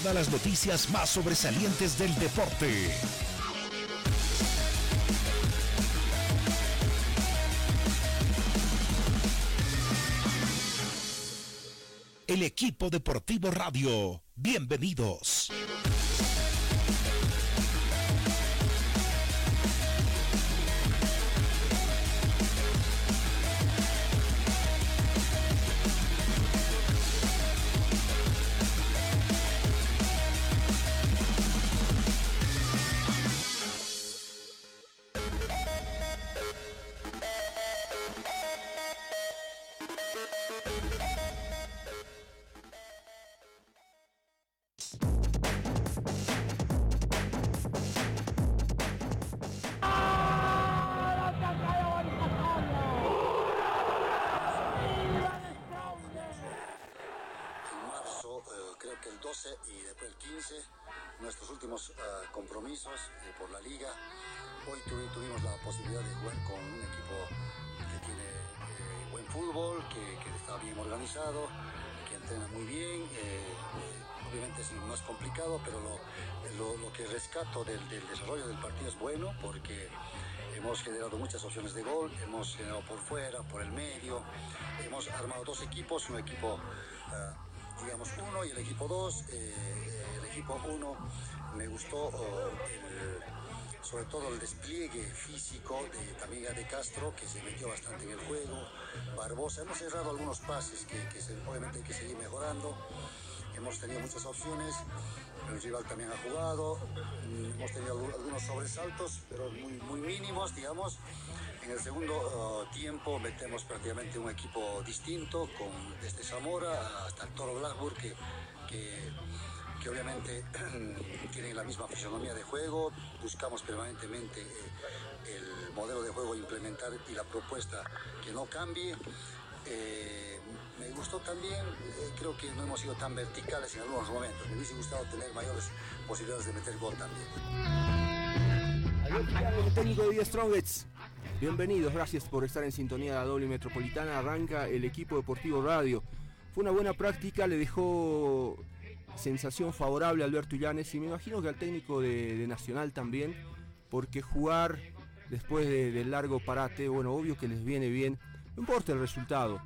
todas las noticias más sobresalientes del deporte. El equipo deportivo radio. Bienvenidos. Hemos por fuera, por el medio, hemos armado dos equipos, un equipo, ah, digamos, uno y el equipo dos. Eh, el equipo uno me gustó oh, sobre todo el despliegue físico de, también de Castro, que se metió bastante en el juego, Barbosa, hemos cerrado algunos pases que, obviamente hay que seguir mejorando, hemos tenido muchas opciones, el rival también ha jugado, mm, hemos tenido algunos sobresaltos, pero muy, muy mínimos, digamos. En el segundo uh, tiempo metemos prácticamente un equipo distinto, con, desde Zamora hasta el Toro Blackburn, que, que, obviamente tienen la misma fisonomía de juego. Buscamos permanentemente eh, el modelo de juego implementar y la propuesta que no cambie. Eh, me gustó también, eh, creo que no hemos sido tan verticales en algunos momentos. Me hubiese gustado tener mayores posibilidades de meter gol también. Adiós, técnico de Strongets. Bienvenidos, gracias por estar en sintonía de la doble metropolitana. Arranca el equipo deportivo radio. Fue una buena práctica, le dejó sensación favorable a Alberto Illanes y me imagino que al técnico de, Nacional también, porque jugar después del largo parate, bueno, obvio que les viene bien no importa el resultado,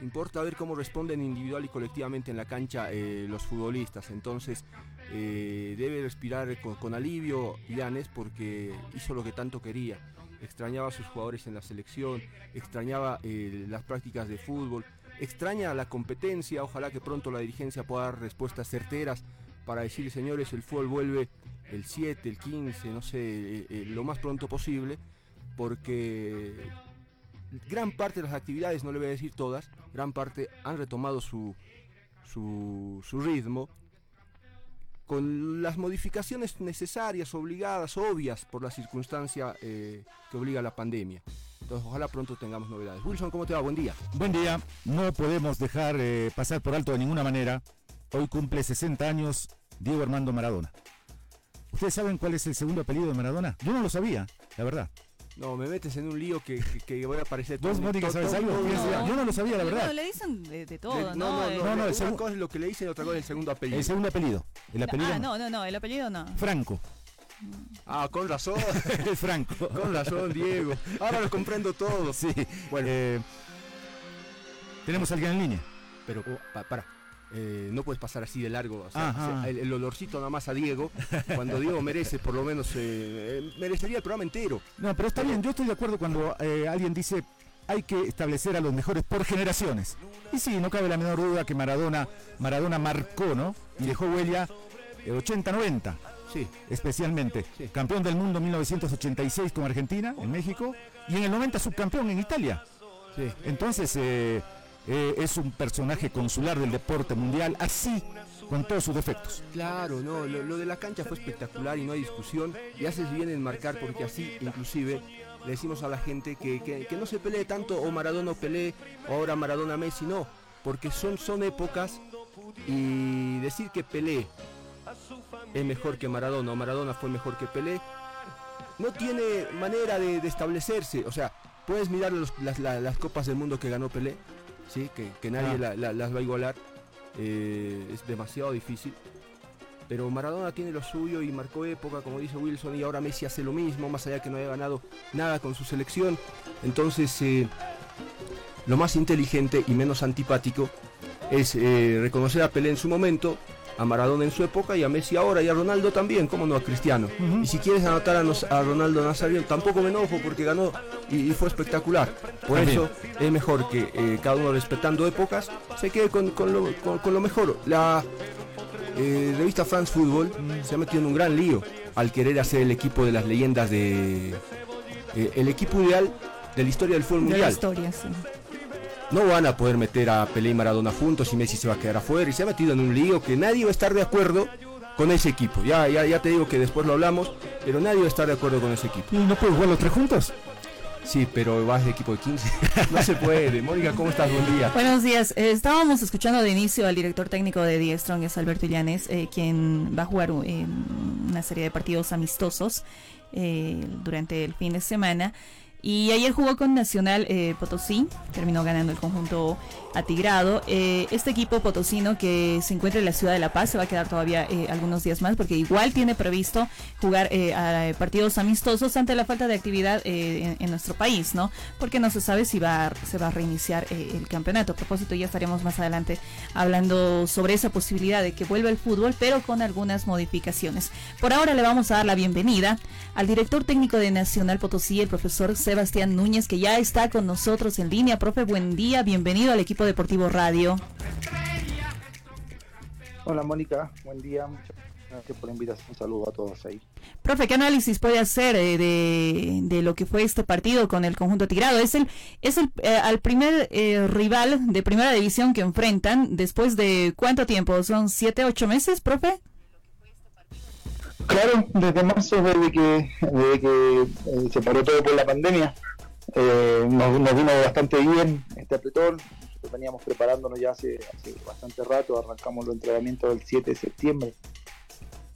importa ver cómo responden individual y colectivamente en la cancha eh, los futbolistas. Entonces eh, debe respirar con, alivio Llanes porque hizo lo que tanto quería. Extrañaba a sus jugadores en la selección, extrañaba eh, las prácticas de fútbol, extraña la competencia. Ojalá que pronto la dirigencia pueda dar respuestas certeras para decir, señores, el fútbol vuelve el 7, el 15, no sé, lo más pronto posible, porque gran parte de las actividades, no le voy a decir todas, gran parte han retomado su, su, ritmo con las modificaciones necesarias, obligadas, obvias por la circunstancia eh, que obliga la pandemia. Entonces, ojalá pronto tengamos novedades. Wilson, ¿cómo te va? Buen día. Buen día. No podemos dejar eh, pasar por alto de ninguna manera. Hoy cumple 60 años Diego Armando Maradona. ¿Ustedes saben cuál es el segundo apellido de Maradona? Yo no lo sabía, la verdad. No, me metes en un lío que, que, voy a aparecer. ¿Vos, Mónica, sabes algo? Yo no lo sabía, la verdad. No, le dicen de, todo, ¿no? No, no, no, una cosa es lo que le dicen y otra cosa es el segundo apellido. El segundo apellido. El apellido ah, no, no, no, el apellido no. Franco. Ah, con razón. es Franco. Con razón, Diego. Ahora lo comprendo todo. Sí. Bueno. Eh, ¿Tenemos alguien en línea? Pero, oh, para. Eh, no puedes pasar así de largo. el, olorcito nada más a Diego, cuando Diego merece, por lo menos, eh, eh, merecería el programa entero. No, pero está bien, yo estoy de acuerdo cuando alguien dice hay que establecer a los mejores por generaciones. Y sí, no cabe la menor duda que Maradona, Maradona marcó, ¿no? Y dejó huella 80-90. Sí. Especialmente. Campeón del mundo en 1986 con Argentina, en México, y en el 90 subcampeón en Italia. Sí. Entonces, eh, es un personaje consular del deporte mundial, así con todos sus defectos. Claro, no, lo, de la cancha fue espectacular y no hay discusión. Y haces bien en marcar porque así, inclusive, le decimos a la gente que, no se pelee tanto o Maradona pelee o ahora Maradona Messi, no, porque son, son épocas y decir que Pelé es mejor que Maradona o Maradona fue mejor que Pelé, no tiene manera de, establecerse. O sea, puedes mirar las, las copas del mundo que ganó Pelé ¿sí? que, nadie ah. las va a igualar. Eh, es demasiado difícil. Pero Maradona tiene lo suyo y marcó época, como dice Wilson, y ahora Messi hace lo mismo, más allá que no haya ganado nada con su selección. Entonces, eh, lo más inteligente y menos antipático es eh, reconocer a Pelé en su momento, a Maradona en su época y a Messi ahora y a Ronaldo también, como no a Cristiano. Y si quieres anotar a, nos- a Ronaldo Nazario, tampoco me enojo porque ganó y, y fue espectacular. Por También. eso es mejor que eh, cada uno respetando épocas se quede con, con lo, con- con lo mejor. La eh, revista France Football se ha metido en un gran lío al querer hacer el equipo de las leyendas de... eh, el equipo ideal de la historia del fútbol De la mundial. historia, sí. No van a poder meter a Pelé y Maradona juntos y Messi se va a quedar afuera y se ha metido en un lío que nadie va a estar de acuerdo con ese equipo. Ya, ya, ya te digo que después lo hablamos, pero nadie va a estar de acuerdo con ese equipo. ¿Y no puedes jugar los tres juntos? Sí, pero vas de equipo de 15. no se puede. Mónica, ¿cómo estás? Buen día. Buenos días. Eh, estábamos escuchando de inicio al director técnico de Die Strong, es Alberto Llanes, eh, quien va a jugar en una serie de partidos amistosos eh, durante el fin de semana. Y ayer jugó con Nacional eh, Potosí, terminó ganando el conjunto atigrado. Eh, este equipo potosino que se encuentra en la ciudad de La Paz se va a quedar todavía eh, algunos días más porque igual tiene previsto jugar eh, a partidos amistosos ante la falta de actividad eh, en, nuestro país, ¿no? Porque no se sabe si va a- se va a reiniciar eh, el campeonato. A propósito, ya estaremos más adelante hablando sobre esa posibilidad de que vuelva el fútbol, pero con algunas modificaciones. Por ahora le vamos a dar la bienvenida al director técnico de Nacional Potosí, el profesor Sebastián Núñez, que ya está con nosotros en línea. Profe, buen día, bienvenido al equipo deportivo radio. Hola Mónica, buen día, muchas gracias por la invitación, un saludo a todos ahí. Profe, ¿qué análisis puede hacer eh, de, de lo que fue este partido con el conjunto tirado? Es el es el eh, al primer eh, rival de primera división que enfrentan después de cuánto tiempo? ¿Son siete, ocho meses, profe? Claro, desde marzo, desde que, desde que eh, se paró todo por la pandemia, eh, nos, nos vino bastante bien este apretón, veníamos preparándonos ya hace, hace bastante rato, arrancamos los entrenamientos el 7 de septiembre,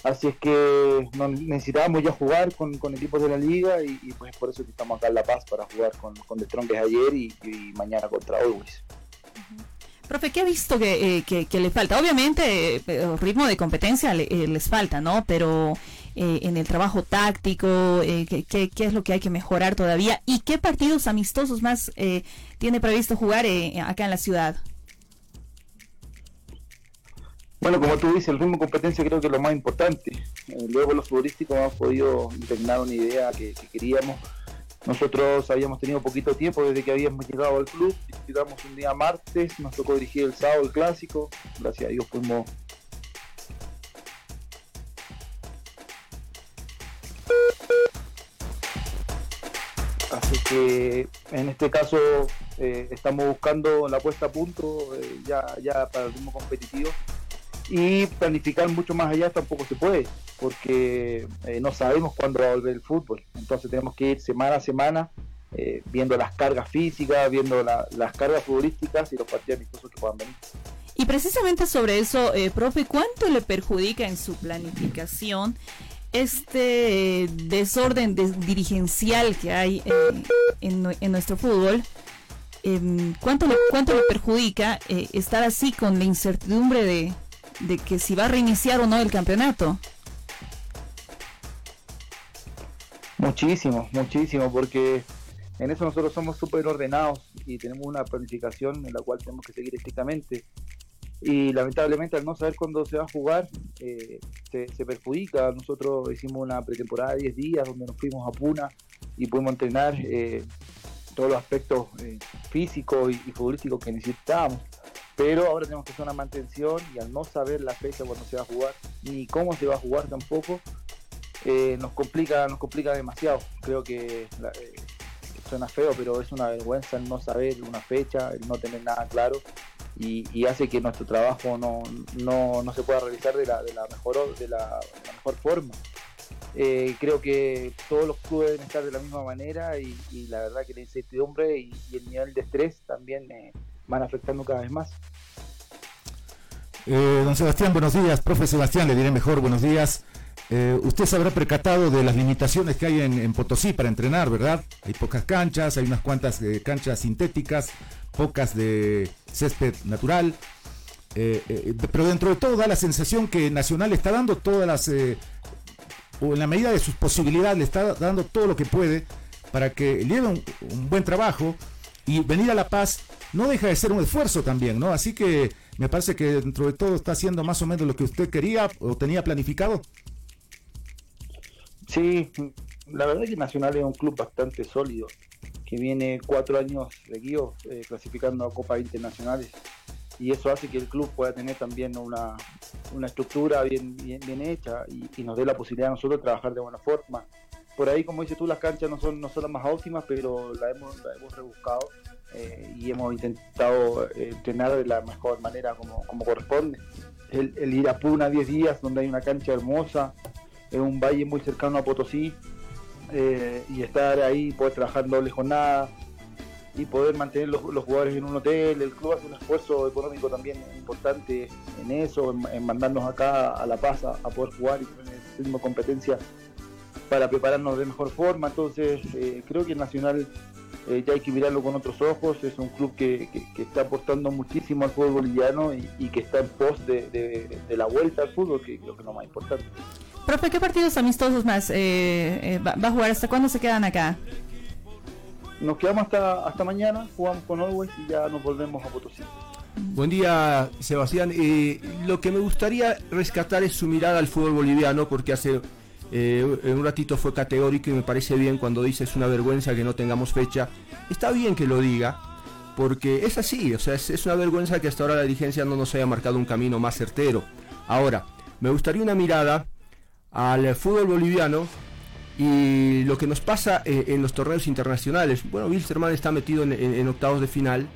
así es que necesitábamos ya jugar con, con equipos de la liga y, y, pues por eso que estamos acá en La Paz para jugar con, con The Strongest ayer y, y mañana contra Always. Profe, ¿qué ha visto que, eh, que, que le falta? Obviamente, eh, ritmo de competencia le- eh, les falta, ¿no? Pero eh, en el trabajo táctico, eh, ¿qué, qué, es lo que hay que mejorar todavía? ¿Y qué partidos amistosos más eh, tiene previsto jugar eh, acá en la ciudad? Bueno, como tú dices, el ritmo de competencia creo que es lo más importante. Eh, luego los futbolísticos hemos podido impregnar una idea que, que queríamos. Nosotros habíamos tenido poquito tiempo desde que habíamos llegado al club. Llegamos un día martes, nos tocó dirigir el sábado el clásico. Gracias a Dios fuimos que en este caso eh, estamos buscando la puesta a punto eh, ya, ya para el ritmo competitivo y planificar mucho más allá tampoco se puede porque eh, no sabemos cuándo va a volver el fútbol. Entonces tenemos que ir semana a semana viendo las cargas físicas, viendo la- las cargas futbolísticas y los partidos amistosos que puedan venir. Y precisamente sobre eso, profe, ¿cuánto le perjudica en su planificación este eh, desorden des- dirigencial que hay eh, en, en nuestro fútbol? Em, ¿cuánto, le, ¿Cuánto le perjudica eh, estar así con la incertidumbre de, de que si va a reiniciar o no el campeonato? Muchísimo, muchísimo, porque en eso nosotros somos súper ordenados y tenemos una planificación en la cual tenemos que seguir estrictamente. Y lamentablemente al no saber cuándo se va a jugar, eh, se, perjudica. Nosotros hicimos una pretemporada de 10 días donde nos fuimos a Puna y pudimos entrenar eh, todos los aspectos eh, físicos y, futbolísticos que necesitábamos. Pero ahora tenemos que hacer una mantención y al no saber la fecha cuando se va a jugar, ni cómo se va a jugar tampoco, nos complica nos complica demasiado. Creo que suena feo, pero es una vergüenza el no saber una fecha, el no tener nada claro y, y hace que nuestro trabajo no, no, no se pueda realizar de la, de la, mejor, de la, de la mejor forma. Eh, creo que todos los clubes deben estar de la misma manera y, y la verdad que la incertidumbre y, y el nivel de estrés también eh, van afectando cada vez más. Eh, don Sebastián, buenos días. Profe Sebastián, le diré mejor, buenos días. Eh, usted se habrá percatado de las limitaciones que hay en, en Potosí para entrenar, ¿verdad? Hay pocas canchas, hay unas cuantas eh, canchas sintéticas, pocas de césped natural. eh, eh, pero dentro de todo da la sensación que Nacional está dando todas las, eh, o en la medida de sus posibilidades, le está dando todo lo que puede para que lleve un, un, buen trabajo y venir a La Paz no deja de ser un esfuerzo también, ¿no? Así que me parece que dentro de todo está haciendo más o menos lo que usted quería o tenía planificado. Sí, la verdad es que Nacional es un club bastante sólido, que viene cuatro años seguidos eh, clasificando a Copas Internacionales y eso hace que el club pueda tener también una, una estructura bien, bien, bien hecha y, nos dé la posibilidad a nosotros de trabajar de buena forma. Por ahí, como dices tú, las canchas no son, no son las más óptimas, pero la hemos, la hemos rebuscado eh, y hemos intentado eh, entrenar de la mejor manera como, corresponde. El, el ir a Puna 10 días, donde hay una cancha hermosa, en un valle muy cercano a Potosí, eh, y estar ahí, poder trabajar doble jornada, y poder mantener los, jugadores en un hotel. El club hace un esfuerzo económico también importante en eso, en, mandarnos acá a La Paz a, poder jugar y tener el competencia para prepararnos de mejor forma. Entonces, eh, creo que el Nacional eh, ya hay que mirarlo con otros ojos. Es un club que, que, está aportando muchísimo al fútbol boliviano y, y que está en pos de, de, de, la vuelta al fútbol, que creo que es lo más importante. Profe, ¿qué partidos amistosos más eh, va, va a jugar? ¿Hasta cuándo se quedan acá? nos quedamos hasta, hasta mañana, jugamos con Always y ya nos volvemos a Potosí. Buen día, Sebastián. Eh, lo que me gustaría rescatar es su mirada al fútbol boliviano, porque hace eh, un ratito fue categórico y me parece bien cuando dice es una vergüenza que no tengamos fecha. Está bien que lo diga, porque es así, o sea, es, es una vergüenza que hasta ahora la dirigencia no nos haya marcado un camino más certero. Ahora, me gustaría una mirada al fútbol boliviano y lo que nos pasa eh, en los torneos internacionales. Bueno, Wilstermann está metido en, octavos de final,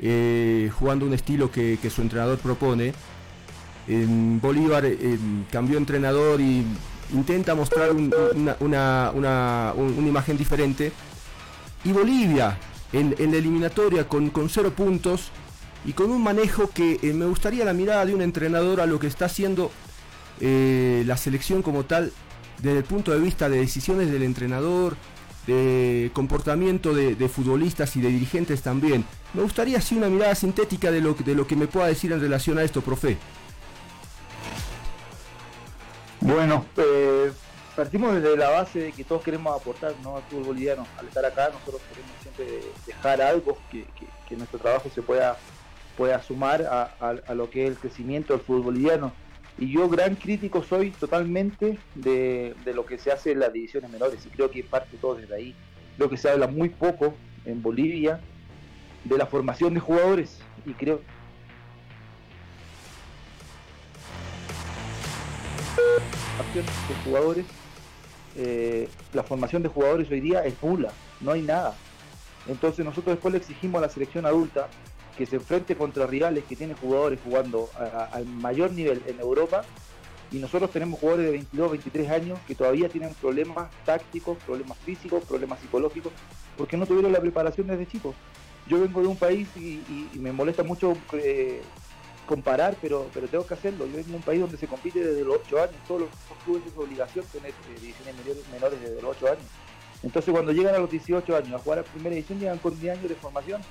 eh, jugando un estilo que, que, su entrenador propone. En Bolívar eh, cambió entrenador y intenta mostrar un, una, una, una, una, imagen diferente. Y Bolivia en, en la eliminatoria con, con, cero puntos y con un manejo que me gustaría la mirada de un entrenador a lo que está haciendo eh, la selección como tal desde el punto de vista de decisiones del entrenador, de comportamiento de, futbolistas y de dirigentes también. Me gustaría así una mirada sintética de lo, de lo que me pueda decir en relación a esto, profe. Bueno, eh, partimos desde la base de que todos queremos aportar ¿no? al fútbol boliviano. Al estar acá nosotros queremos siempre dejar algo que, que, nuestro trabajo se pueda, pueda sumar a, a, a lo que es el crecimiento del fútbol boliviano y yo gran crítico soy totalmente de, de, lo que se hace en las divisiones menores y creo que parte todo desde ahí. Creo que se habla muy poco en Bolivia de la formación de jugadores y creo de jugadores eh, la formación de jugadores hoy día es nula, no hay nada. Entonces nosotros después le exigimos a la selección adulta que se enfrente contra rivales que tienen jugadores jugando al mayor nivel en Europa y nosotros tenemos jugadores de 22, 23 años que todavía tienen problemas tácticos, problemas físicos, problemas psicológicos, porque no tuvieron la preparación desde chicos. Yo vengo de un país y, me molesta mucho eh, comparar, pero, pero tengo que hacerlo. Yo vengo de un país donde se compite desde los 8 años, todos los clubes es obligación tener eh, divisiones menores, menores desde los 8 años. Entonces cuando llegan a los 18 años a jugar a primera división llegan con 10 años de formación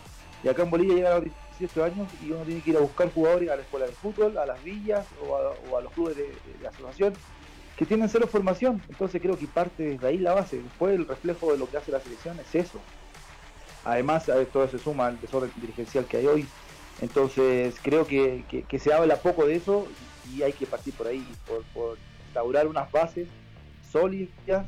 y acá en Bolivia llegan a los 18 años y uno tiene que ir a buscar jugadores a la escuela de fútbol, a las villas o a, los clubes de, de, de, asociación que tienen cero formación. Entonces creo que parte desde ahí la base. Después el reflejo de lo que hace la selección es eso. Además, a todo se suma el desorden dirigencial que hay hoy. Entonces creo que se habla poco de eso y hay que partir por ahí, por, por instaurar unas bases sólidas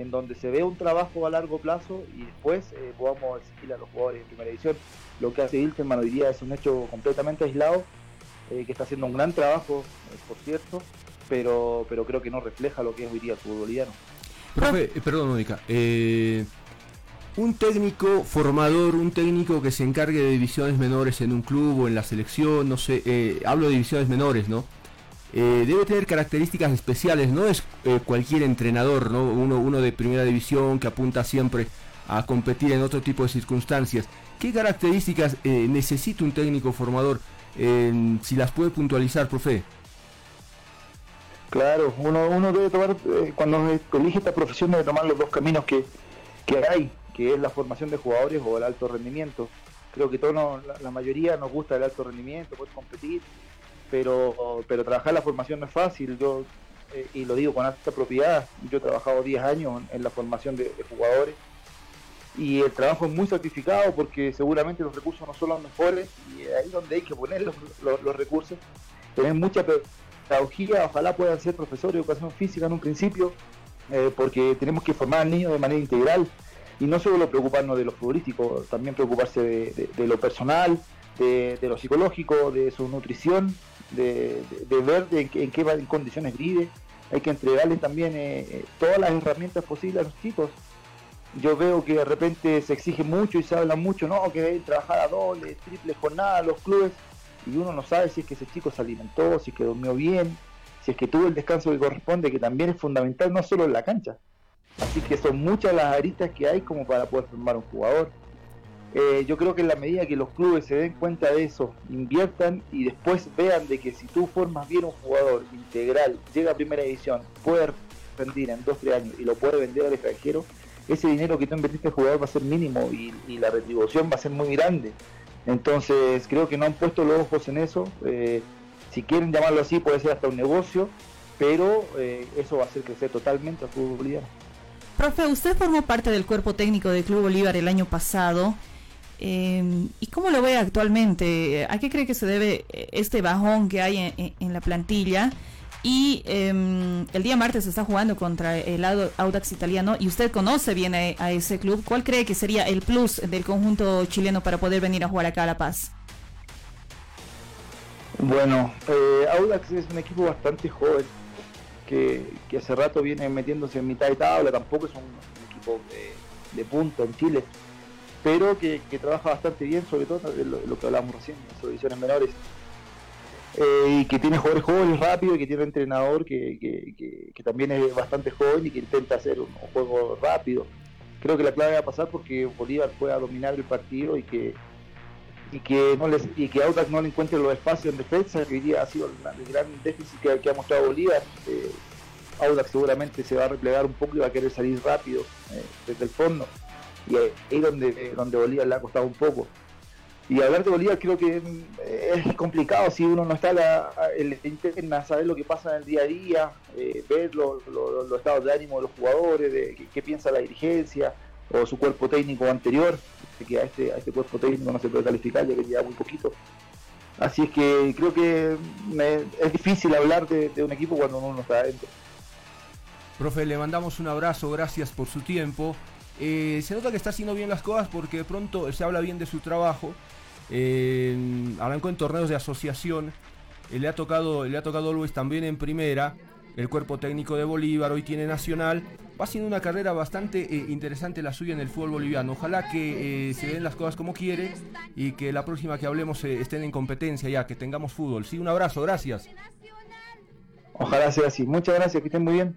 en donde se ve un trabajo a largo plazo y después eh, podamos exigir a los jugadores de primera división. Lo que hace Wilterman hoy día es un hecho completamente aislado, eh, que está haciendo un gran trabajo, eh, por cierto, pero, pero creo que no refleja lo que es hoy día el fútbol boliviano. Profe, perdón, Mónica. un técnico formador, un técnico que se encargue de divisiones menores en un club o en la selección, no sé, hablo de divisiones menores, ¿no? eh, debe tener características especiales, no es eh, cualquier entrenador, ¿no? Uno, uno de primera división que apunta siempre a competir en otro tipo de circunstancias. ¿Qué características eh, necesita un técnico formador? si las puede puntualizar, profe. Claro, uno, uno debe tomar, eh, cuando elige esta profesión debe tomar los dos caminos que, que hay, que es la formación de jugadores o el alto rendimiento. creo que todos, la, mayoría nos gusta el alto rendimiento, poder competir, pero, pero trabajar la formación no es fácil, yo, eh, y lo digo con alta propiedad, yo he trabajado 10 años en, la formación de, jugadores, y el trabajo es muy sacrificado porque seguramente los recursos no son los mejores, y ahí es donde hay que poner los, los recursos, tener mucha pedagogía, ojalá puedan ser profesores de educación física en un principio, eh, porque tenemos que formar al niño de manera integral y no solo preocuparnos de lo futbolístico, también preocuparse de, lo personal, de, lo psicológico, de su nutrición, de, ver en, en, qué condiciones vive. Hay que entregarles también eh, eh, todas las herramientas posibles a los chicos. Yo veo que de repente se exige mucho y se habla mucho, no, que deben trabajar a doble, triple jornada los clubes, y uno no sabe si es que ese chico se alimentó, si es que durmió bien, si es que tuvo el descanso que corresponde, que también es fundamental no solo en la cancha. Así que son muchas las aristas que hay como para poder formar un jugador. Eh, yo creo que en la medida que los clubes se den cuenta de eso, inviertan y después vean de que si tú formas bien un jugador integral, llega a primera edición, puede rendir en 2-3 años y lo puede vender al extranjero, ese dinero que tú invertiste en jugador va a ser mínimo y, la retribución va a ser muy grande. Entonces creo que no han puesto los ojos en eso. Eh, si quieren llamarlo así, puede ser hasta un negocio, pero eh, eso va a hacer crecer totalmente al fútbol boliviano. Profe, usted formó parte del cuerpo técnico del Club Bolívar el año pasado. Em, ¿Y cómo lo ve actualmente? ¿A qué cree que se debe este bajón que hay en, la plantilla? Y em, el día martes se está jugando contra el Audax italiano y usted conoce bien a, ese club. ¿Cuál cree que sería el plus del conjunto chileno para poder venir a jugar acá a La Paz? Bueno, eh, Audax es un equipo bastante joven que, hace rato viene metiéndose en mitad de tabla, tampoco es un, equipo de, punta en Chile, pero que, trabaja bastante bien, sobre todo lo, que hablamos recién, en las divisiones menores. Eh, y que tiene jugadores jóvenes y que tiene un entrenador que, también es bastante joven y que intenta hacer un, juego rápido. Creo que la clave va a pasar porque Bolívar pueda dominar el partido y que y que no les y que Audax no le encuentre los espacios en defensa, que hoy día ha sido el, gran déficit que, ha mostrado Bolívar. Eh, Audax seguramente se va a replegar un poco y va a querer salir rápido eh, desde el fondo. Y es donde, donde Bolívar le ha costado un poco. Y hablar de Bolívar creo que eh, es complicado si uno no está la, en la interna, saber lo que pasa en el día a día, ver los estados de ánimo de los jugadores, de qué piensa la dirigencia o su cuerpo técnico anterior que a este, a este cuerpo técnico no se puede calificar ya que lleva muy poquito. Así es que creo que es difícil hablar de, un equipo cuando uno no está adentro. Profe, le mandamos un abrazo, gracias por su tiempo. Eh, se nota que está haciendo bien las cosas porque de pronto se habla bien de su trabajo. Eh, arrancó en torneos de asociación. Eh, le ha tocado, le ha tocado Luis también en primera el cuerpo técnico de Bolívar, hoy tiene Nacional. Va siendo una carrera bastante eh, interesante la suya en el fútbol boliviano. Ojalá que eh, se den las cosas como quiere y que la próxima que hablemos estén en competencia ya, que tengamos fútbol. Sí, un abrazo, gracias. Ojalá sea así. Muchas gracias, que estén muy bien.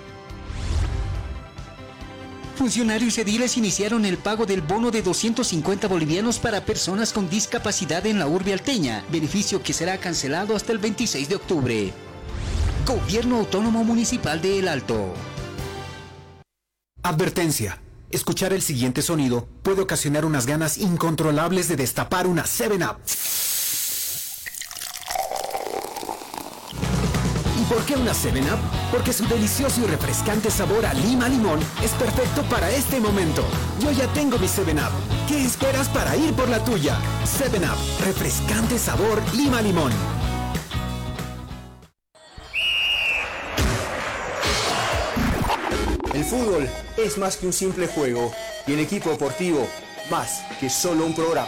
Funcionarios ediles iniciaron el pago del bono de 250 bolivianos para personas con discapacidad en la urbe alteña, beneficio que será cancelado hasta el 26 de octubre. Gobierno Autónomo Municipal de El Alto. Advertencia. Escuchar el siguiente sonido puede ocasionar unas ganas incontrolables de destapar una 7-Up ¿Por qué una 7-Up? Porque su delicioso y refrescante sabor a lima limón es perfecto para este momento. Yo ya tengo mi 7-Up. ¿Qué esperas para ir por la tuya? 7-Up, refrescante sabor lima limón. El fútbol es más que un simple juego y el equipo deportivo más que solo un programa.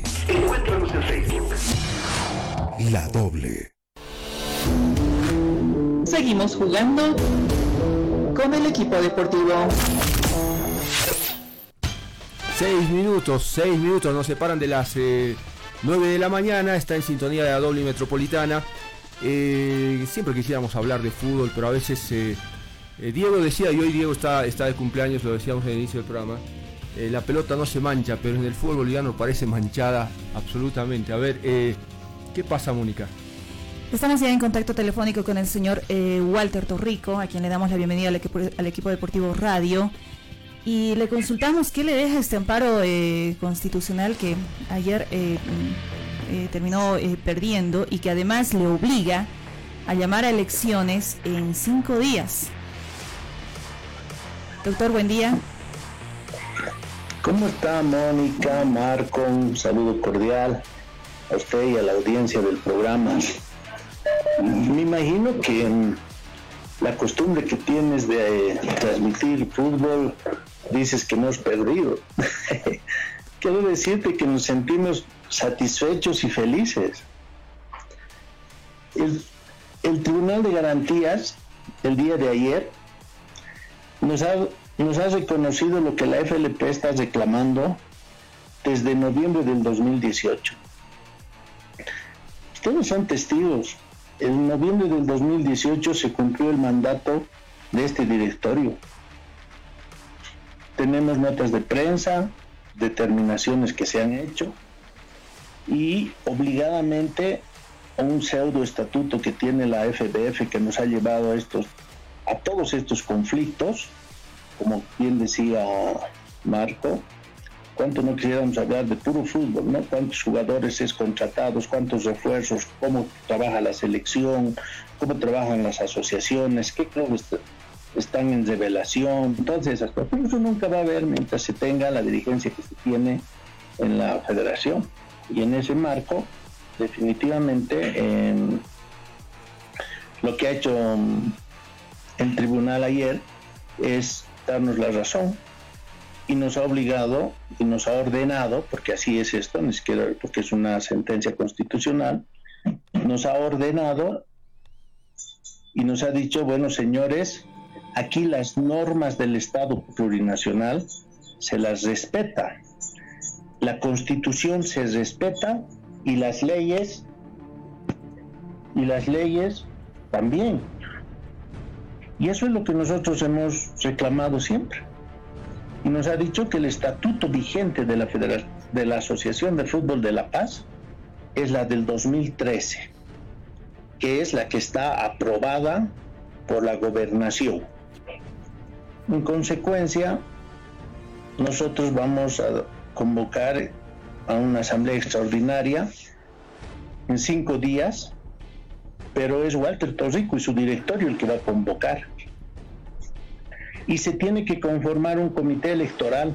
Encuéntranos en Facebook. La Doble. Seguimos jugando con el equipo deportivo. Seis minutos, seis minutos nos separan de las eh, 9 de la mañana, está en sintonía de la doble metropolitana. Eh, siempre quisiéramos hablar de fútbol, pero a veces eh, eh, Diego decía, y hoy Diego está, está de cumpleaños, lo decíamos al inicio del programa, eh, la pelota no se mancha, pero en el fútbol boliviano parece manchada absolutamente. A ver, eh, ¿qué pasa, Mónica? Estamos ya en contacto telefónico con el señor eh, Walter Torrico, a quien le damos la bienvenida al equipo, al equipo deportivo Radio. Y le consultamos qué le deja este amparo eh, constitucional que ayer mm, terminó perdiendo y que además le obliga a llamar a elecciones en cinco días. Doctor, buen día. ¿Cómo está Mónica, Marco? Un saludo cordial a usted y a la audiencia del programa. Me imagino que mm, la costumbre que tienes de eh, transmitir fútbol, dices que hemos perdido. Quiero decirte que nos sentimos satisfechos y felices. El, el Tribunal de Garantías, el día de ayer, nos ha, nos ha reconocido lo que la FLP está reclamando desde noviembre del 2018. Ustedes son testigos. En noviembre del 2018 se cumplió el mandato de este directorio. Tenemos notas de prensa, determinaciones que se han hecho y obligadamente un pseudo estatuto que tiene la FDF que nos ha llevado a estos a todos estos conflictos, como bien decía Marco, cuánto no quisiéramos hablar de puro fútbol, ¿no? Cuántos jugadores es contratados, cuántos refuerzos, cómo trabaja la selección, cómo trabajan las asociaciones, qué clubes están en revelación, todas esas cosas. Pero eso nunca va a haber mientras se tenga la dirigencia que se tiene en la federación. Y en ese marco, definitivamente, lo que ha hecho um, el tribunal ayer es darnos la razón y nos ha obligado y nos ha ordenado, porque así es esto, ni siquiera porque es una sentencia constitucional, nos ha ordenado y nos ha dicho, bueno, señores, aquí las normas del Estado plurinacional se las respeta. La constitución se respeta y las leyes y las leyes también. Y eso es lo que nosotros hemos reclamado siempre. Y nos ha dicho que el estatuto vigente de la, Federa de la Asociación de Fútbol de La Paz es la del 2013, que es la que está aprobada por la gobernación. En consecuencia, nosotros vamos a convocar a una asamblea extraordinaria en cinco días, pero es Walter Torrico y su directorio el que va a convocar. Y se tiene que conformar un comité electoral.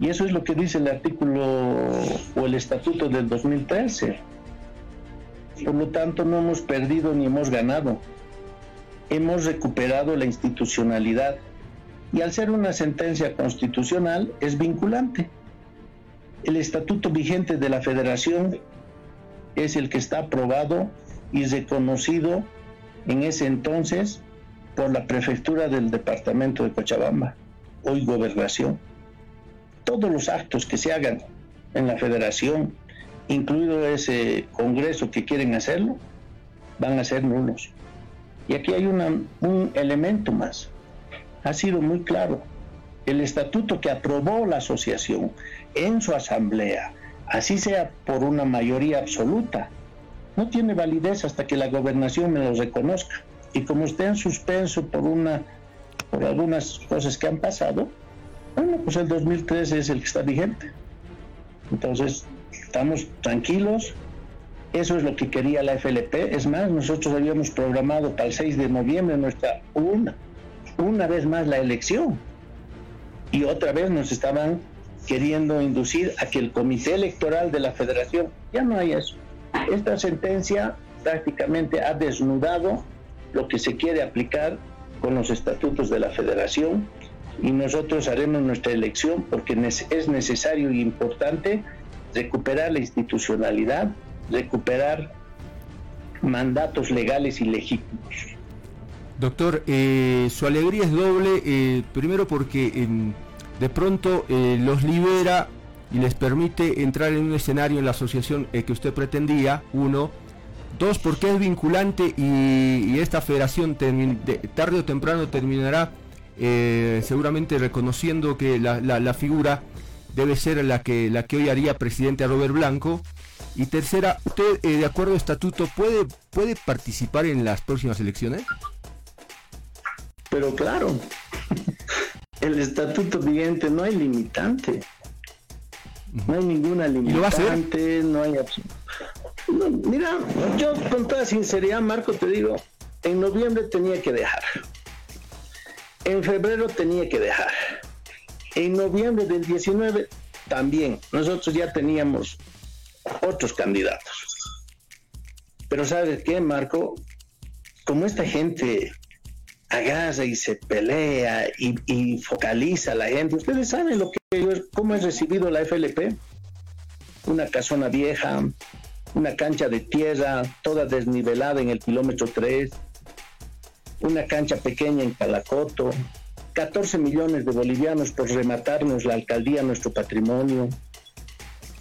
Y eso es lo que dice el artículo o el estatuto del 2013. Por lo tanto, no hemos perdido ni hemos ganado. Hemos recuperado la institucionalidad y al ser una sentencia constitucional es vinculante. El estatuto vigente de la federación es el que está aprobado y reconocido en ese entonces por la prefectura del departamento de Cochabamba, hoy gobernación. Todos los actos que se hagan en la federación, incluido ese congreso que quieren hacerlo, van a ser nulos. Y aquí hay un elemento más. Ha sido muy claro. El estatuto que aprobó la asociación en su asamblea, así sea por una mayoría absoluta, no tiene validez hasta que la gobernación me lo reconozca. Y como está en suspenso por una por algunas cosas que han pasado, bueno, pues el 2013 es el que está vigente. Entonces, estamos tranquilos. Eso es lo que quería la FLP. Es más, nosotros habíamos programado para el 6 de noviembre nuestra una, una vez más la elección. Y otra vez nos estaban queriendo inducir a que el comité electoral de la federación, ya no hay eso. Esta sentencia prácticamente ha desnudado lo que se quiere aplicar con los estatutos de la federación y nosotros haremos nuestra elección porque es necesario y importante recuperar la institucionalidad, recuperar mandatos legales y legítimos. Doctor, eh, su alegría es doble, eh, primero porque de pronto eh, los libera y les permite entrar en un escenario en la asociación que usted pretendía, uno, Dos, porque es vinculante y, esta federación tarde o temprano terminará eh, seguramente reconociendo que la, figura debe ser la que, la que hoy haría presidente a Robert Blanco. Y tercera, ¿usted eh, de acuerdo a estatuto puede, puede participar en las próximas elecciones? Pero claro, el estatuto vigente no hay limitante. No hay ninguna limitante, no hay mira, yo con toda sinceridad, Marco, te digo, en noviembre tenía que dejar. En febrero tenía que dejar. En noviembre del 19 también. Nosotros ya teníamos otros candidatos. Pero ¿sabes qué, Marco? Como esta gente agarra y se pelea y, focaliza a la gente, ustedes saben lo que yo, cómo he recibido la FLP. Una casona vieja, una cancha de tierra toda desnivelada en el kilómetro 3, una cancha pequeña en Calacoto, 14 millones de bolivianos por rematarnos la alcaldía, nuestro patrimonio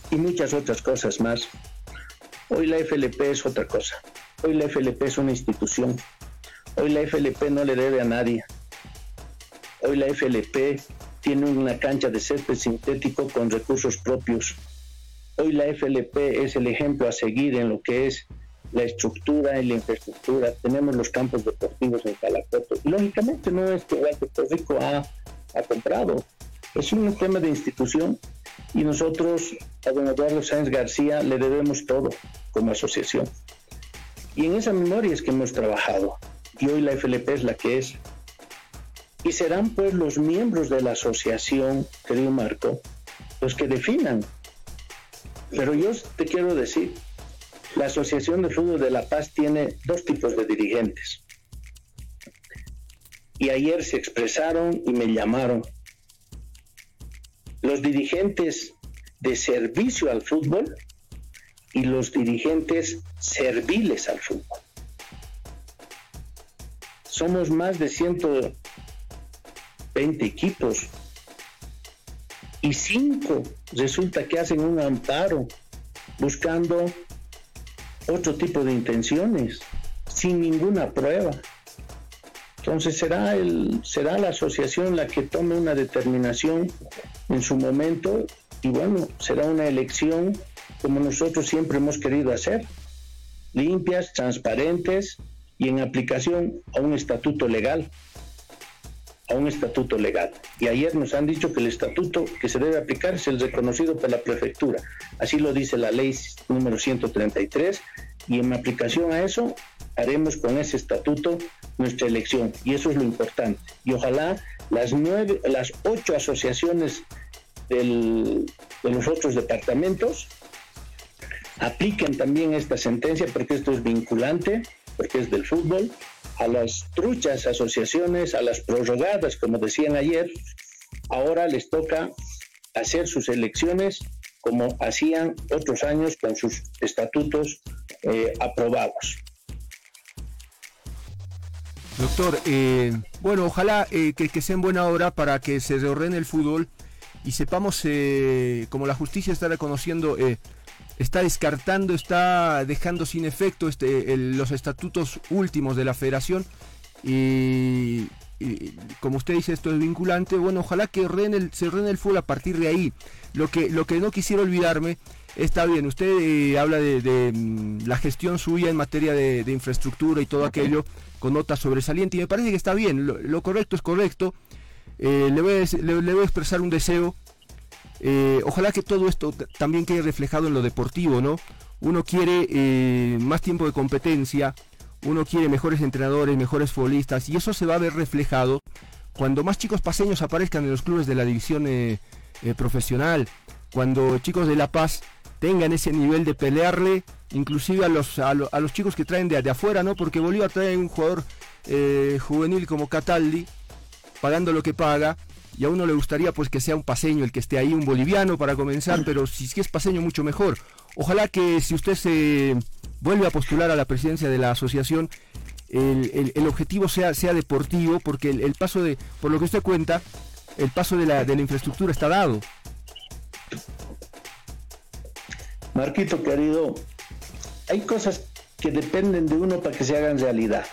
y muchas otras cosas más. Hoy la FLP es otra cosa. Hoy la FLP es una institución. Hoy la FLP no le debe a nadie. Hoy la FLP tiene una cancha de césped sintético con recursos propios Hoy la FLP es el ejemplo a seguir en lo que es la estructura y la infraestructura. Tenemos los campos deportivos en Calacoto. lógicamente no es que Puerto Rico ha, ha comprado. Es un tema de institución y nosotros a don Eduardo Sáenz García le debemos todo como asociación. Y en esa memoria es que hemos trabajado. Y hoy la FLP es la que es. Y serán pues los miembros de la asociación, querido Marco, los que definan pero yo te quiero decir, la Asociación de Fútbol de La Paz tiene dos tipos de dirigentes. Y ayer se expresaron y me llamaron. Los dirigentes de servicio al fútbol y los dirigentes serviles al fútbol. Somos más de 120 equipos y cinco resulta que hacen un amparo buscando otro tipo de intenciones, sin ninguna prueba. Entonces será, el, será la asociación la que tome una determinación en su momento y bueno, será una elección como nosotros siempre hemos querido hacer, limpias, transparentes y en aplicación a un estatuto legal a un estatuto legal. Y ayer nos han dicho que el estatuto que se debe aplicar es el reconocido por la prefectura. Así lo dice la ley número 133 y en aplicación a eso haremos con ese estatuto nuestra elección y eso es lo importante. Y ojalá las nueve, las ocho asociaciones de los otros departamentos apliquen también esta sentencia porque esto es vinculante, porque es del fútbol a las truchas asociaciones, a las prorrogadas, como decían ayer, ahora les toca hacer sus elecciones como hacían otros años con sus estatutos eh, aprobados. Doctor, eh, bueno, ojalá eh, que, sea en buena hora para que se reordene el fútbol y sepamos, eh, como la justicia está reconociendo, está descartando, está dejando sin efecto este, los estatutos últimos de la federación y, como usted dice esto es vinculante, bueno, ojalá que se rene el fútbol a partir de ahí. Lo que, lo que no quisiera olvidarme, está bien, usted eh, habla de, mm, la gestión suya en materia de, infraestructura y todo aquello con nota sobresaliente y me parece que está bien, lo, correcto es correcto. Eh, le, voy a, le, voy a, expresar un deseo. Eh, ojalá que todo esto también quede reflejado en lo deportivo, ¿no? Uno quiere más tiempo de competencia, uno quiere mejores entrenadores, mejores futbolistas, y eso se va a ver reflejado cuando más chicos paseños aparezcan en los clubes de la división eh, eh, profesional, cuando chicos de La Paz tengan ese nivel de pelearle, inclusive a los, a, los chicos que traen de, afuera, ¿no? Porque Bolívar trae un jugador eh, juvenil como Cataldi, pagando lo que paga, y a uno le gustaría pues que sea un paseño el que esté ahí, un boliviano para comenzar, pero si, si es paseño mucho mejor. Ojalá que si usted se vuelve a postular a la presidencia de la asociación, el, objetivo sea, sea deportivo, porque el, paso de, por lo que usted cuenta, el paso de la, de la infraestructura está dado. Marquito querido, hay cosas que dependen de uno para que se hagan realidad.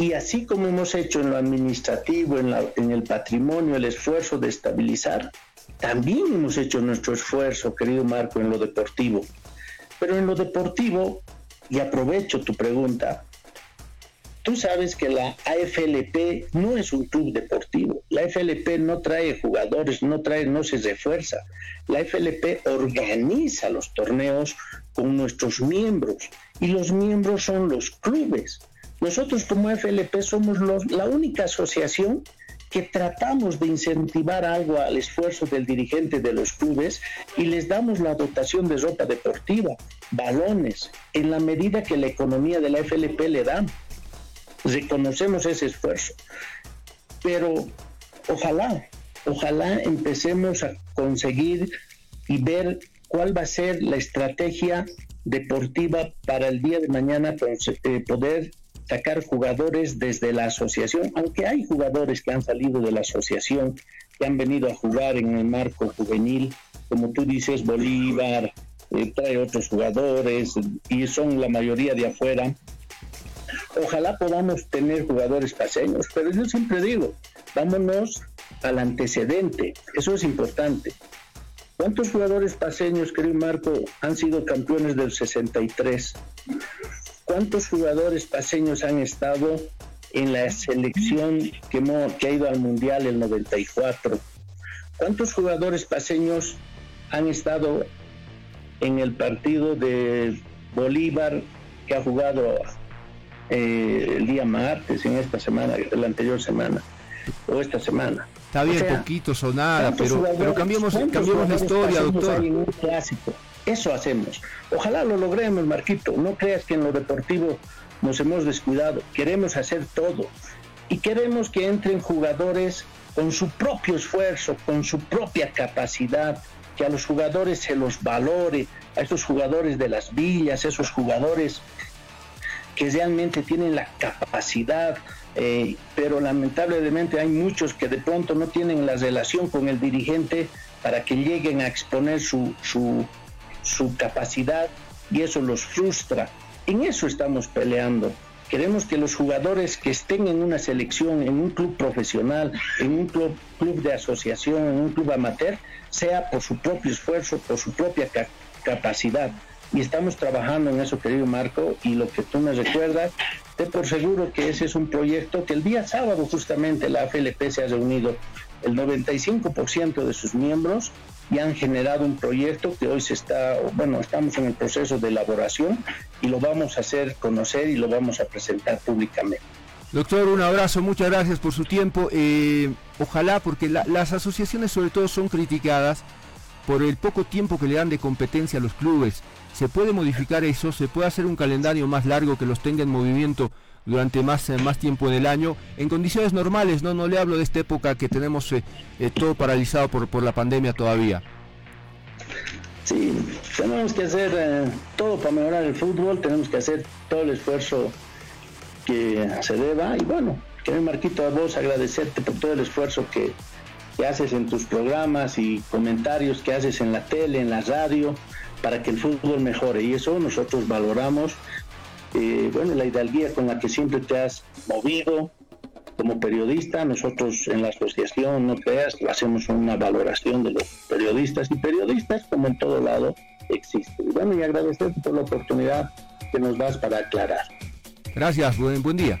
Y así como hemos hecho en lo administrativo, en, el patrimonio, el esfuerzo de estabilizar, también hemos hecho nuestro esfuerzo, querido Marco, en lo deportivo. Pero en lo deportivo, y aprovecho tu pregunta, tú sabes que la AFLP no es un club deportivo. La AFLP no trae jugadores, no trae, no se refuerza. La AFLP organiza los torneos con nuestros miembros y los miembros son los clubes. Nosotros como AFLP somos la única asociación que tratamos de incentivar algo al esfuerzo del dirigente de los clubes y les damos la dotación de ropa deportiva, balones, en la medida que la economía de la FLP le da. Reconocemos ese esfuerzo. Pero ojalá, ojalá empecemos a conseguir y ver cuál va a ser la estrategia deportiva para el día de mañana eh, poder sacar jugadores desde la asociación, aunque hay jugadores que han salido de la asociación, que han venido a jugar en el marco juvenil, como tú dices, Bolívar, eh, trae otros jugadores y son la mayoría de afuera. Ojalá podamos tener jugadores paseños, pero yo siempre digo, vámonos al antecedente, eso es importante. ¿Cuántos jugadores paseños, querido Marco, han sido campeones del 63? ¿Cuántos jugadores paseños han estado en la selección que, que ha ido al Mundial el 94? ¿Cuántos jugadores paseños han estado en el partido de Bolívar que ha jugado eh, el día martes, en esta semana, la anterior semana, o esta semana? Está bien, poquitos o nada, pero, pero cambiamos, cambiamos la historia, doctor. clásico? Eso hacemos. Ojalá lo logremos, Marquito. No creas que en lo deportivo nos hemos descuidado. Queremos hacer todo. Y queremos que entren jugadores con su propio esfuerzo, con su propia capacidad, que a los jugadores se los valore, a estos jugadores de las villas, esos jugadores que realmente tienen la capacidad, eh, pero lamentablemente hay muchos que de pronto no tienen la relación con el dirigente para que lleguen a exponer su, su, su capacidad y eso los frustra. En eso estamos peleando. Queremos que los jugadores que estén en una selección, en un club profesional, en un club, de asociación, en un club amateur, sea por su propio esfuerzo, por su propia capacidad. Y estamos trabajando en eso, querido Marco, y lo que tú me recuerdas, te por seguro que ese es un proyecto que el día sábado justamente la AFLP se ha reunido. El 95% de sus miembros y han generado un proyecto que hoy se está, bueno, estamos en el proceso de elaboración y lo vamos a hacer conocer y lo vamos a presentar públicamente. Doctor, un abrazo, muchas gracias por su tiempo. Eh, ojalá, porque las asociaciones sobre todo son criticadas por el poco tiempo que le dan de competencia a los clubes. Se puede modificar eso, se puede hacer un calendario más largo que los tenga en movimiento durante más, eh, más tiempo del año, en condiciones normales, no, no le hablo de esta época que tenemos eh, eh, todo paralizado por, por la pandemia todavía. Sí, tenemos que hacer todo para mejorar el fútbol, tenemos que hacer todo el esfuerzo que se deba y bueno, que Marquito a vos agradecerte por todo el esfuerzo que, que haces en tus programas y comentarios que haces en la tele, en la radio, para que el fútbol mejore. Y eso nosotros valoramos. Eh, bueno, la hidalguía con la que siempre te has movido como periodista. Nosotros en la asociación No Peas hacemos una valoración de los periodistas y periodistas, como en todo lado existe. Y bueno, y agradecerte por la oportunidad que nos das para aclarar. Gracias, buen, buen día.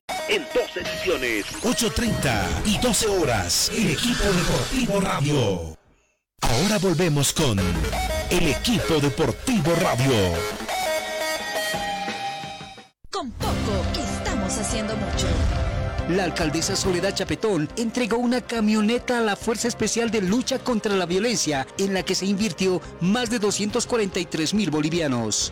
En dos ediciones, 8.30 y 12 horas, el equipo deportivo radio. Ahora volvemos con el equipo deportivo radio. Con poco estamos haciendo mucho. La alcaldesa Soledad Chapetón entregó una camioneta a la Fuerza Especial de Lucha contra la Violencia, en la que se invirtió más de 243 mil bolivianos.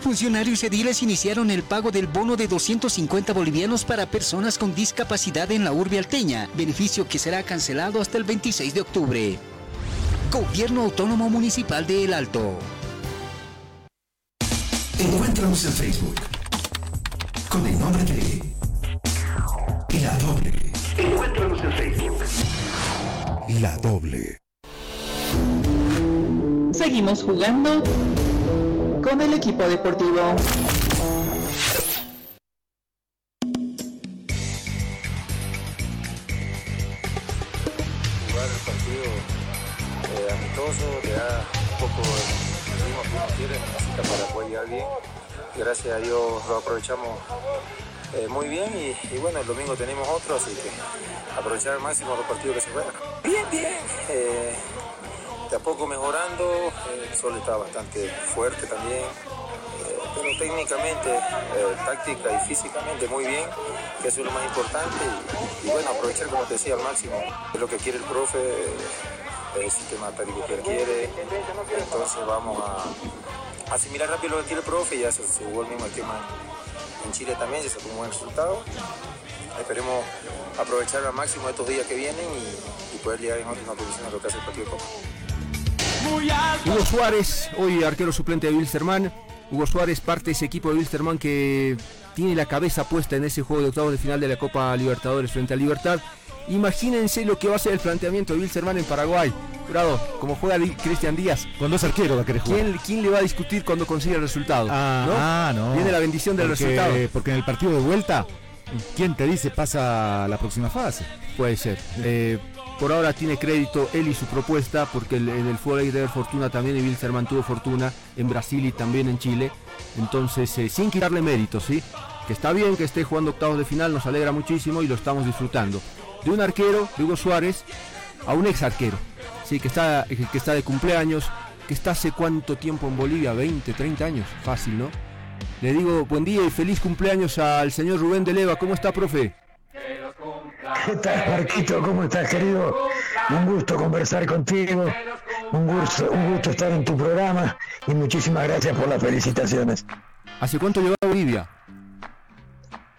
Funcionarios ediles iniciaron el pago del bono de 250 bolivianos para personas con discapacidad en la urbe alteña, beneficio que será cancelado hasta el 26 de octubre. Gobierno Autónomo Municipal de El Alto. Encuéntranos en Facebook con el nombre de La Doble. Encuéntranos en Facebook. La Doble. Seguimos jugando con el equipo deportivo. jugar el partido eh, amistoso, le da un poco el ritmo que uno quiere, necesita para poder llegar bien. Gracias a Dios lo aprovechamos eh, muy bien y, y bueno, el domingo tenemos otro, así que aprovechar al máximo los partidos que se juegan. Bien, bien. eh, de a poco mejorando, eh, el sol está bastante fuerte también, eh, pero técnicamente, eh, táctica y físicamente muy bien, que eso es lo más importante. Y, bueno, aprovechar, como te decía, al máximo es lo que quiere el profe, eh, el sistema táctico que él quiere. Entonces vamos a asimilar rápido lo que quiere el profe y ya se, jugó el mismo esquema en Chile también, se sacó un buen resultado. Esperemos aprovechar al máximo estos días que vienen y, poder llegar en óptima posición a lo que hace el partido. Hugo Suárez, hoy arquero suplente de Wilstermann. Hugo Suárez parte de ese equipo de Wilstermann que tiene la cabeza puesta en ese juego de octavos de final de la Copa Libertadores frente a Libertad. Imagínense lo que va a ser el planteamiento de Wilstermann en Paraguay. Jurado, como juega Cristian Díaz. Con dos arqueros va a querer jugar. ¿Quién, quién le va a discutir cuando consiga el resultado? Ah, no. Viene la bendición del Porque- resultado. Porque en el partido de vuelta, ¿quién te dice pasa a la próxima fase? Puede ser. Eh, por ahora tiene crédito él y su propuesta, porque el- en el hay que tener fortuna también, y Wilstermann tuvo fortuna en Brasil y también en Chile. Entonces, eh, sin quitarle mérito, ¿sí? Que está bien que esté jugando octavos de final, nos alegra muchísimo y lo estamos disfrutando. De un arquero, de Hugo Suárez, a un ex arquero, ¿sí? Que está, que está de cumpleaños, que está hace cuánto tiempo en Bolivia, 20, 30 años, fácil, ¿no? Le digo buen día y feliz cumpleaños al señor Rubén de Leva. ¿Cómo está, profe? ¿Qué tal, Marquito? ¿Cómo estás, querido? Un gusto conversar contigo, un gusto, un gusto estar en tu programa y muchísimas gracias por las felicitaciones. ¿Hace cuánto llegó a Bolivia?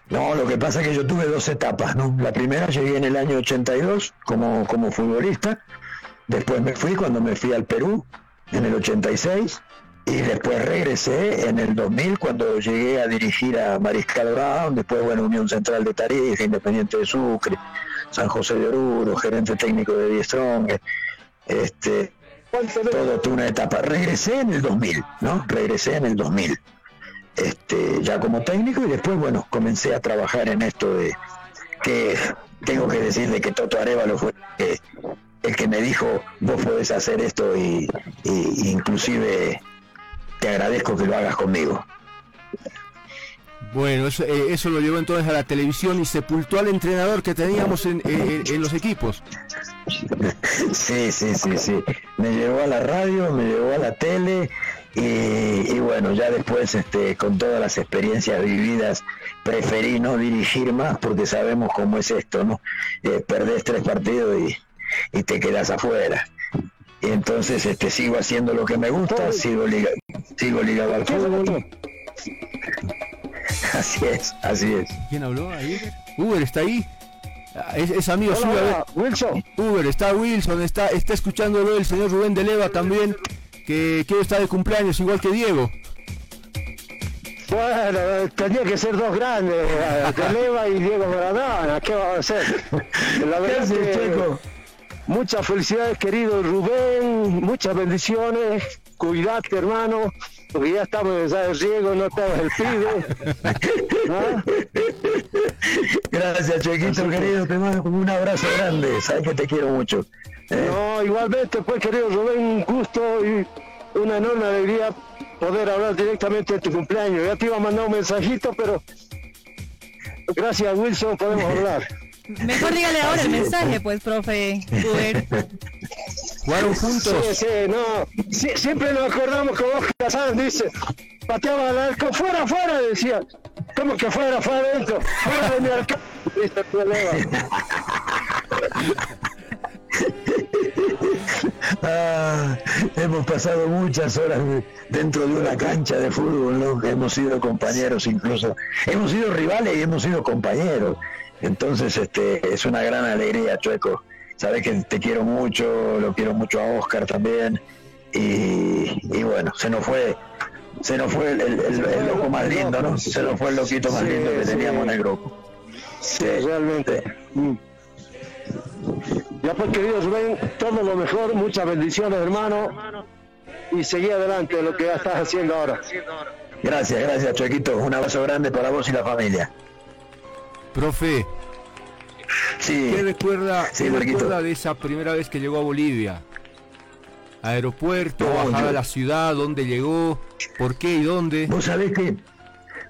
No, lo que pasa es que yo tuve dos etapas, ¿no? La primera llegué en el año 82 como, como futbolista Después me fui cuando me fui al Perú en el 86 y después regresé en el 2000 cuando llegué a dirigir a Mariscal Brown, después bueno Unión Central de Tarija, Independiente de Sucre, San José de Oruro, gerente técnico de Diestrong, este, todo tuvo una etapa. Regresé en el 2000, ¿no? Regresé en el 2000, este, ya como técnico y después bueno comencé a trabajar en esto de que tengo que decirle que Toto Arevalo fue el que me dijo vos podés hacer esto y, y inclusive te agradezco que lo hagas conmigo. Bueno, eso, eh, eso lo llevó entonces a la televisión y sepultó al entrenador que teníamos en, en- en los equipos. Sí, sí, sí, sí. Me llevó a la radio, me llevó a la tele y, y bueno, ya después este, con todas las experiencias vividas preferí no dirigir más porque sabemos cómo es esto, ¿no? Eh, perdés tres partidos y, y te quedas afuera. Y entonces este, sigo haciendo lo que me gusta, sigo, sigo ligado al fútbol. Así es, así es. ¿Quién habló ahí? Uber está ahí. Ah, Es, es amigo Hola, suyo. hola, Wilson. Uber, está Wilson, está, está escuchándolo el señor Rubén de Leva también, que, que hoy está de cumpleaños, igual que Diego. Bueno, tenía que ser dos grandes, de Leva y Diego Maradona, ¿qué vamos a hacer? La verdad haces, que Checo? muchas felicidades querido Rubén, muchas bendiciones, cuidate hermano, porque ya estamos ya de riego, no estamos el pibe. ¿Ah? Gracias, Chequito querido, te mando un abrazo grande, sabes que te quiero mucho. No, igualmente, pues querido Rubén, un gusto y una enorme alegría poder hablar directamente de tu cumpleaños. Ya te iba a mandar un mensajito, pero gracias Wilson podemos hablar. Mejor dígale ahora el mensaje, pues, profe. ¿Jugaron juntos? Sí, sí, no. Sí, siempre nos acordamos que vos Casán dice, pateaba al arco, fuera, fuera, decía. ¿Cómo que fuera, fuera adentro? Fuera de mi arco. Ah, hemos pasado muchas horas dentro de una cancha de fútbol, ¿no? Hemos sido compañeros incluso. Hemos sido rivales y hemos sido compañeros. Entonces, este, es una gran alegría, Chueco. Sabes que te quiero mucho, lo quiero mucho a Oscar también. Y, y bueno, se nos fue, se nos fue el, el- el- el loco más lindo, ¿no? Se nos fue el loquito más lindo que teníamos en el grupo. Sí, realmente. Ya pues querido Rubén, todo lo mejor, muchas bendiciones hermano y seguí adelante lo que ya estás haciendo ahora. Gracias, gracias, Chuequito. Un abrazo grande para vos y la familia. Profe, Sí. ¿qué recuerda, Sí, qué Marquito. recuerda de esa primera vez que llegó a Bolivia? Aeropuerto, No, bajada yo- a la ciudad, dónde llegó, por qué y dónde. Vos sabés que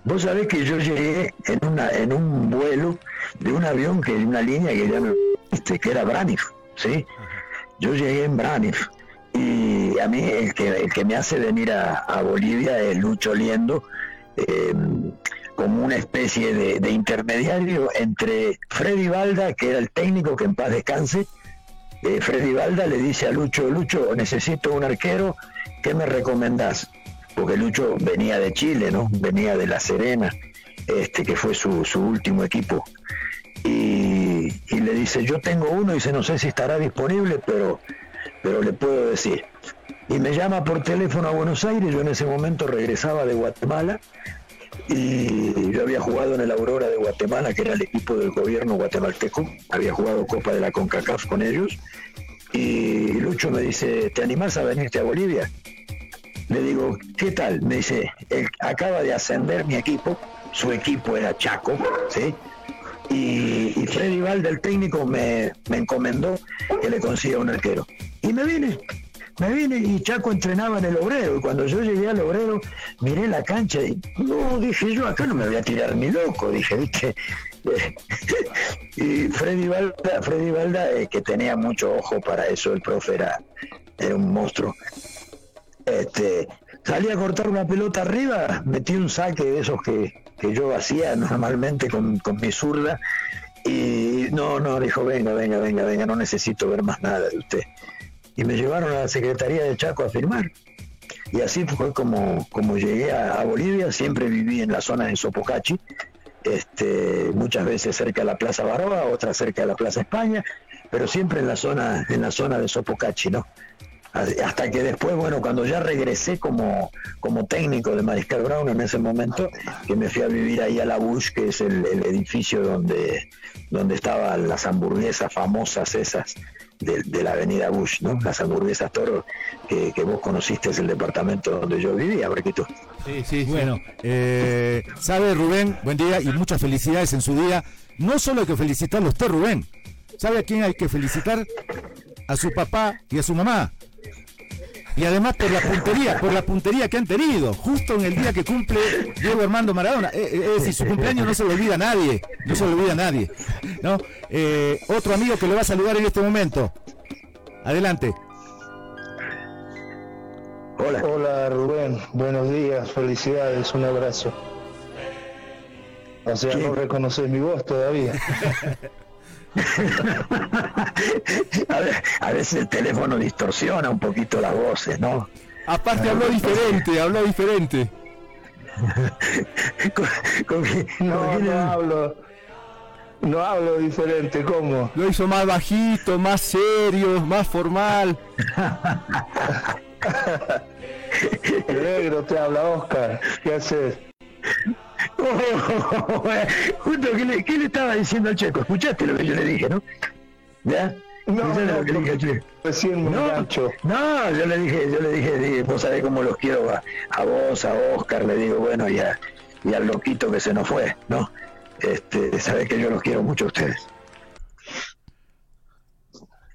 vos sabés que yo llegué en una en un vuelo de un avión que una línea que ya no existe, que era Braniff, ¿sí? Yo llegué en Braniff y a mí el que el que me hace venir a, a Bolivia es Lucho Liendo eh, como una especie de, intermediario entre Freddy Balda, que era el técnico que en paz descanse, eh, Freddy Balda le dice a Lucho, Lucho, necesito un arquero, ¿qué me recomendás? Porque Lucho venía de Chile, ¿no? Venía de La Serena, este que fue su, su último equipo. Y, y le dice, yo tengo uno, y dice, no sé si estará disponible, pero, pero le puedo decir. Y me llama por teléfono a Buenos Aires, yo en ese momento regresaba de Guatemala, y yo había jugado en el Aurora de Guatemala, que era el equipo del gobierno guatemalteco, había jugado Copa de la CONCACAF con ellos, y Lucho me dice, ¿te animás a venirte a Bolivia? Le digo, ¿qué tal? Me dice, "El- acaba de ascender mi equipo, su equipo era Chaco, ¿sí? Y, y Freddy Valda, el técnico, me, me encomendó que le consiga un arquero. Y me vine, me vine y Chaco entrenaba en el obrero. Y cuando yo llegué al obrero, miré la cancha y no, dije yo, acá no me voy a tirar ni loco, dije, viste. y Freddy Valda, Freddy Valda eh, que tenía mucho ojo para eso, el profe era, un monstruo. Este, salí a cortar una pelota arriba, metí un saque de esos que, que yo hacía normalmente con, con mi zurda y no, no, dijo, venga, venga, venga, venga, no necesito ver más nada de usted. Y me llevaron a la Secretaría de Chaco a firmar. Y así fue como, como llegué a, Bolivia, siempre viví en la zona de Sopocachi, este, muchas veces cerca de la Plaza Baroa, otras cerca de la Plaza España, pero siempre en la zona, en la zona de Sopocachi, ¿no? hasta que después, bueno, cuando ya regresé como, como técnico de Mariscal Brown en ese momento, que me fui a vivir ahí a la Bush, que es el, edificio donde, donde estaban las hamburguesas famosas esas de, la avenida Bush, ¿no? Las hamburguesas Toro, que, vos conociste, es el departamento donde yo vivía, Barquito. Sí, sí, bueno, eh, sabe Rubén, buen día y muchas felicidades en su día. No solo hay que felicitarlo a usted, Rubén, ¿sabe a quién hay que felicitar? A su papá y a su mamá y además por la puntería, por la puntería que han tenido, justo en el día que cumple Diego Armando Maradona. Eh, eh, es decir, su cumpleaños no se lo olvida a nadie, no se lo olvida a nadie. ¿no? Eh, otro amigo que le va a saludar en este momento. Adelante. Hola. Hola Rubén, buenos días, felicidades, un abrazo. O sea, no reconoces mi voz todavía. a, veces el teléfono distorsiona un poquito las voces, ¿no? Aparte habló diferente, habló diferente. no, no hablo. No hablo diferente, ¿cómo? Lo hizo más bajito, más serio, más formal. negro te habla Oscar, ¿qué haces? justo, ¿qué le, ¿qué le, estaba diciendo al checo? ¿Escuchaste lo que yo le dije, no? ¿Ya? No, no, lo que le dije? Recién no, no, yo le dije, yo le dije, vos sabés cómo los quiero a, a, vos, a Oscar, le digo, bueno, y, a, y al loquito que se nos fue, ¿no? Este, sabés que yo los quiero mucho a ustedes.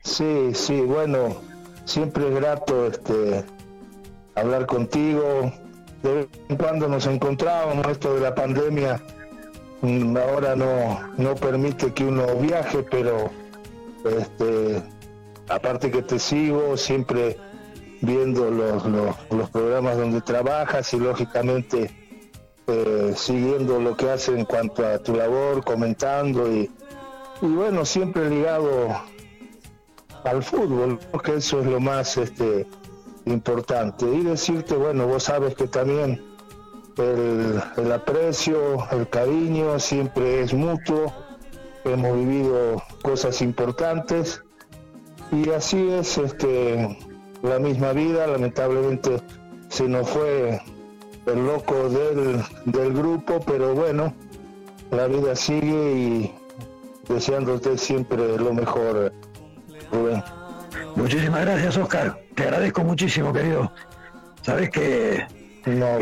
Sí, sí, bueno, siempre es grato este hablar contigo, de vez en cuando nos encontrábamos, esto de la pandemia mm, ahora no, no permite que uno viaje, pero este, aparte que te sigo, siempre viendo los, los, programas donde trabajas y lógicamente eh, siguiendo lo que haces en cuanto a tu labor, comentando y, y bueno, siempre ligado al fútbol, porque eso es lo más este, importante. Y decirte, bueno, vos sabes que también el, aprecio, el cariño siempre es mutuo, hemos vivido cosas importantes y así es este la misma vida, lamentablemente se nos fue el loco del, del grupo, pero bueno, la vida sigue y deseándote siempre lo mejor. Muchísimas gracias, Oscar. Te agradezco muchísimo, querido. Sabes que,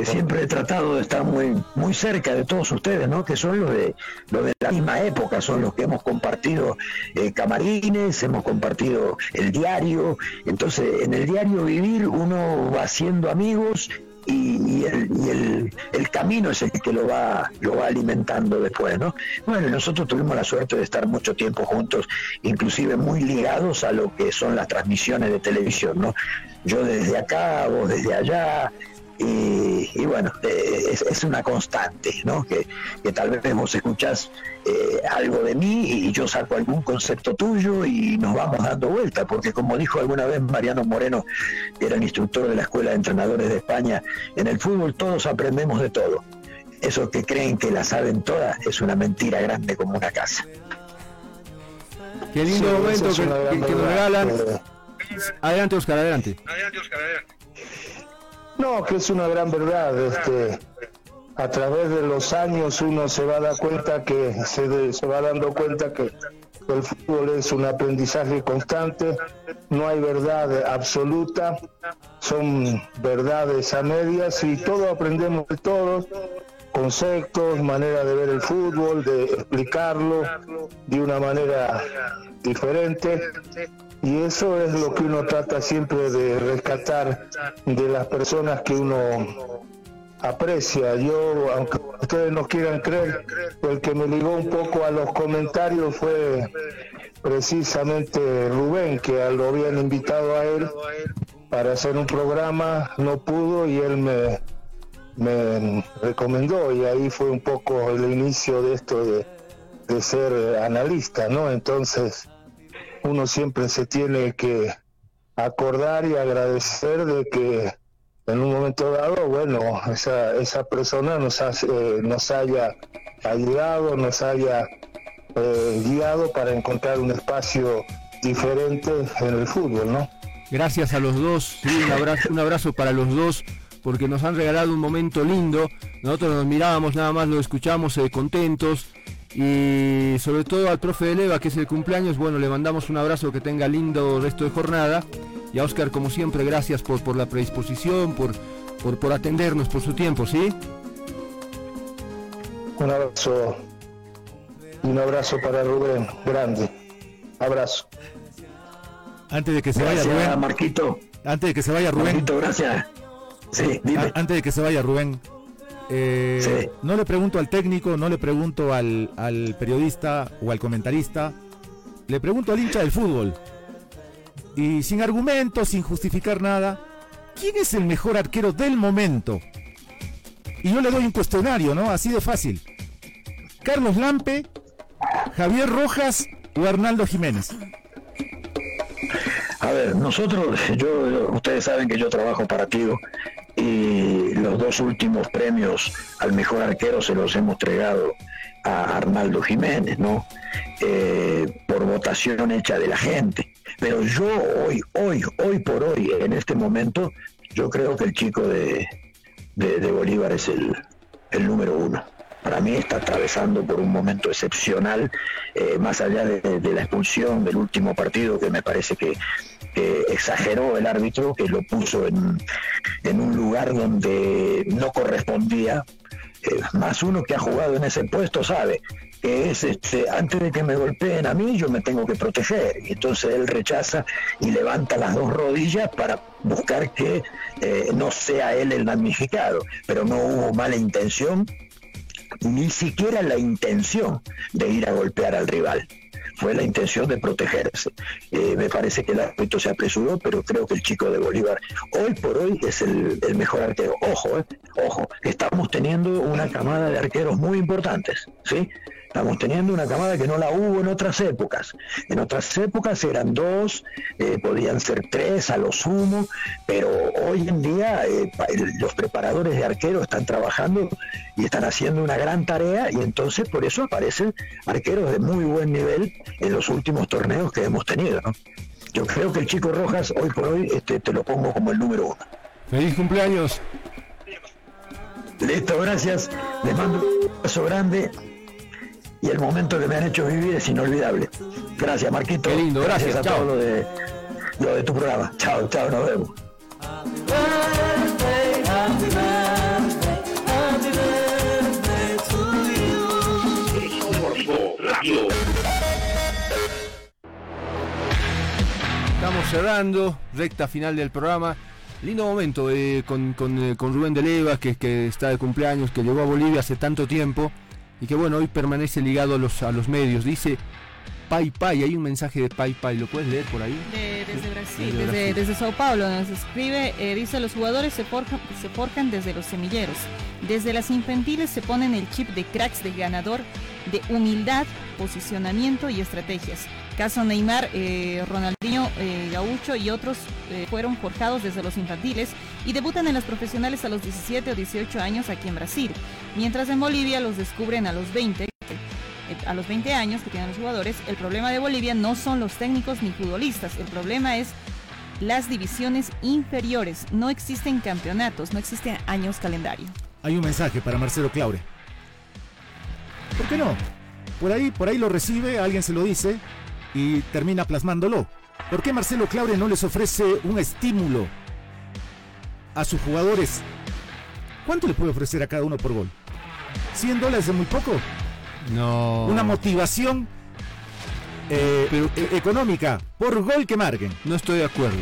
siempre he tratado de estar muy muy cerca de todos ustedes, ¿no? Que son los de los de la misma época, son los que hemos compartido eh, camarines, hemos compartido el diario. Entonces, en el diario vivir uno va haciendo amigos y, el, el, camino es el que lo va, lo va alimentando después, ¿no? Bueno, nosotros tuvimos la suerte de estar mucho tiempo juntos, inclusive muy ligados a lo que son las transmisiones de televisión, ¿no? Yo desde acá, vos desde allá, y, bueno, eh, es, una constante, ¿no? Que, tal vez vos escuchás eh, algo de mí y yo saco algún concepto tuyo y nos vamos dando vuelta, porque como dijo alguna vez Mariano Moreno, que era el instructor de la Escuela de Entrenadores de España, en el fútbol todos aprendemos de todo. Esos que creen que la saben todas es una mentira grande como una casa. Qué lindo momento que, nos regalan. Adelante, Oscar, adelante. Adelante, Oscar, adelante. No, que es una gran verdad. Este, a través de los años uno se va a dar cuenta que se, se va dando cuenta que el fútbol es un aprendizaje constante, no hay verdad absoluta, son verdades a medias y todo aprendemos de todos, conceptos, manera de ver el fútbol, de explicarlo de una manera diferente y eso es lo que uno trata siempre de rescatar de las personas que uno aprecia. Yo, aunque ustedes no quieran creer, el que me ligó un poco a los comentarios fue precisamente Rubén, que lo habían invitado a él para hacer un programa, no pudo y él me, me recomendó y ahí fue un poco el inicio de esto de, de ser analista, ¿no? Entonces, uno siempre se tiene que acordar y agradecer de que en un momento dado, bueno, esa, esa persona nos, hace, nos haya ayudado, nos haya eh, guiado para encontrar un espacio diferente en el fútbol, ¿no? Gracias a los dos, un, abrazo, para los dos, porque nos han regalado un momento lindo. Nosotros nos mirábamos nada más, lo escuchamos eh, contentos. Y sobre todo al profe de Leva, que es el cumpleaños, bueno, le mandamos un abrazo, que tenga lindo resto de jornada. Y a Oscar, como siempre, gracias por, por la predisposición, por, por, por atendernos, por su tiempo, ¿sí? Un abrazo. Un abrazo para Rubén, grande. Abrazo. Antes de que se vaya Rubén. Marquito. Antes de que se vaya Rubén. Marquito, gracias. Sí, dime. Antes de que se vaya Rubén. Eh, no le pregunto al técnico, no le pregunto al, al periodista o al comentarista. Le pregunto al hincha del fútbol. Y sin argumentos, sin justificar nada. ¿Quién es el mejor arquero del momento? Y yo le doy un cuestionario, ¿no? Así de fácil. Carlos Lampe, Javier Rojas o Arnaldo Jiménez. A ver, nosotros, yo, ustedes saben que yo trabajo para Tigo y los dos últimos premios al mejor arquero se los hemos entregado a Arnaldo Jiménez, ¿no? Eh, por votación hecha de la gente. Pero yo hoy, hoy, hoy por hoy, en este momento, yo creo que el chico de, de, Bolívar es el, el número uno para mí está atravesando por un momento excepcional, eh, más allá de, la expulsión del último partido, que me parece que, exageró el árbitro, que lo puso en, en un lugar donde no correspondía. Eh, más uno que ha jugado en ese puesto sabe que es este, antes de que me golpeen a mí yo me tengo que proteger y entonces él rechaza y levanta las dos rodillas para buscar que eh, no sea él el damnificado pero no hubo mala intención ni siquiera la intención de ir a golpear al rival. Fue la intención de protegerse. Eh, me parece que el árbitro se apresuró, pero creo que el chico de Bolívar hoy por hoy es el, mejor arquero. Ojo, eh, ojo, estamos teniendo una camada de arqueros muy importantes, ¿sí? Estamos teniendo una camada que no la hubo en otras épocas. En otras épocas eran dos, eh, podían ser tres a lo sumo, pero hoy en día eh, los preparadores de arqueros están trabajando y están haciendo una gran tarea y entonces por eso aparecen arqueros de muy buen nivel en los últimos torneos que hemos tenido. Yo creo que el chico Rojas hoy por hoy este, te lo pongo como el número uno. Feliz cumpleaños. Listo, gracias. Les mando un beso grande y el momento que me han hecho vivir es inolvidable. Gracias, Marquito. Qué lindo, gracias. a todo lo de, lo de tu programa. Chao, chao, nos vemos. Estamos cerrando, recta final del programa. Lindo momento eh, con, con, eh, con, Rubén de Leva, que, que está de cumpleaños, que llegó a Bolivia hace tanto tiempo y que bueno, hoy permanece ligado a los, a los medios. Dice Pai Pai, hay un mensaje de Pai Pai, ¿lo puedes leer por ahí? desde Brasil, desde, Sao Paulo nos escribe, eh, dice los jugadores se forjan, se forjan desde los semilleros. Desde las infantiles se ponen el chip de cracks de ganador, de humildad, posicionamiento y estrategias. Caso Neymar, eh, Ronaldinho, eh, Gaucho y otros eh, fueron forjados desde los infantiles y debutan en las profesionales a los 17 o 18 años aquí en Brasil. Mientras en Bolivia los descubren a los 20, a los 20 años que tienen los jugadores. El problema de Bolivia no son los técnicos ni futbolistas, el problema es las divisiones inferiores. No existen campeonatos, no existen años calendario. Hay un mensaje para Marcelo Claure. ¿Por qué no? Por ahí, por ahí lo recibe, alguien se lo dice, y termina plasmándolo. ¿Por qué Marcelo Claure no les ofrece un estímulo a sus jugadores? ¿Cuánto le puede ofrecer a cada uno por gol? ¿100 dólares es muy poco? No. Una motivación eh, Pero, eh, económica por gol que marquen. No estoy de acuerdo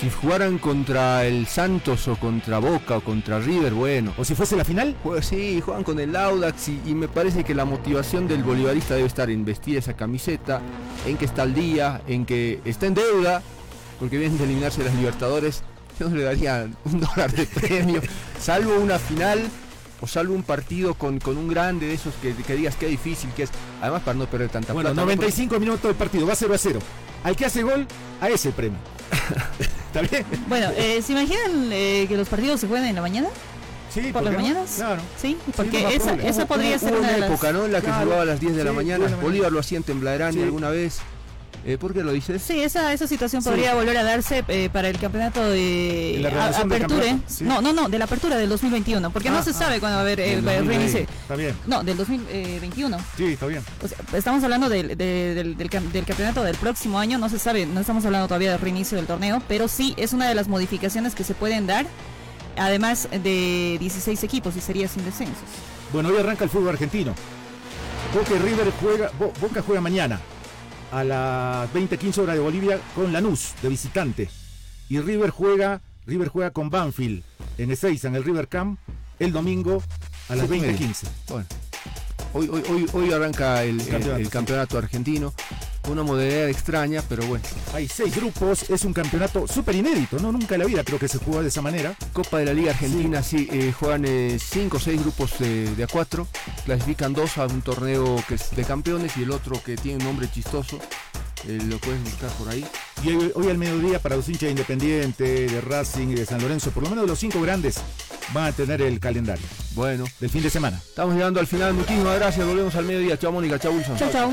si jugaran contra el Santos o contra Boca o contra River, bueno. ¿O si fuese la final? Pues sí, juegan con el Audax y, me parece que la motivación del bolivarista debe estar en vestir esa camiseta, en que está al día, en que está en deuda, porque vienen de eliminarse las Libertadores. Yo no le daría un dólar de premio, salvo una final o salvo un partido con, con un grande de esos que, que digas que difícil que es, además para no perder tanta bueno, plata. 95 minutos del partido, va 0 a 0. Al que hace gol, a ese premio. ¿Está bien? Bueno, eh, ¿se imaginan eh, que los partidos se juegan en la mañana? Sí, ¿Por las qué no? mañanas? Claro. Sí, Sí, porque no esa, esa podría ser Hubo una una de las... época, ¿no? En la que Claro. jugaba a las 10 de la Sí, mañana. 10 de la mañana. Bolívar lo hacía en Tembladerani Sí. alguna vez. Eh, ¿Por qué lo dices? Sí, esa, esa situación Sí. podría volver a darse eh, para el campeonato de la a- apertura. sí. No, no, no, de la apertura del 2021, porque no Ah, se ah. sabe cuándo va a haber 2020. reinicio. Está bien. No, del 2021. Sí, está bien. O sea, estamos hablando del, de- del, del cam- del campeonato del próximo año, no se sabe, no estamos hablando todavía del reinicio del torneo, pero sí es una de las modificaciones que se pueden dar, además de 16 equipos y sería sin descensos. Bueno, hoy arranca el fútbol argentino. Boca y River juega, Bo- Boca juega mañana a las 20:15 horas de Bolivia con Lanús de visitante. Y River juega, River juega con Banfield en Ezeiza, en el River Camp, el domingo a las Siete y media. 20:15. Bueno, hoy, hoy, hoy, hoy arranca el, el- el Campeonato, sí. argentino. Una modalidad extraña, pero bueno. Hay seis grupos, es un campeonato súper inédito, ¿no? Nunca en la vida creo que se jugó de esa manera. Copa de la Liga Argentina, sí, eh, juegan 5 o 6 grupos de, de a 4. Clasifican dos a un torneo que es de campeones y el otro que tiene un nombre chistoso. Eh, lo puedes buscar por ahí. Y hoy, hoy al mediodía para los hinchas de Independiente, de Racing y de San Lorenzo, por lo menos de los cinco grandes, van a tener el calendario Bueno, del fin de semana. estamos llegando al final. Muchísimas gracias. Volvemos al mediodía. Chao, Mónica. Chao, Wilson. Chau, chau.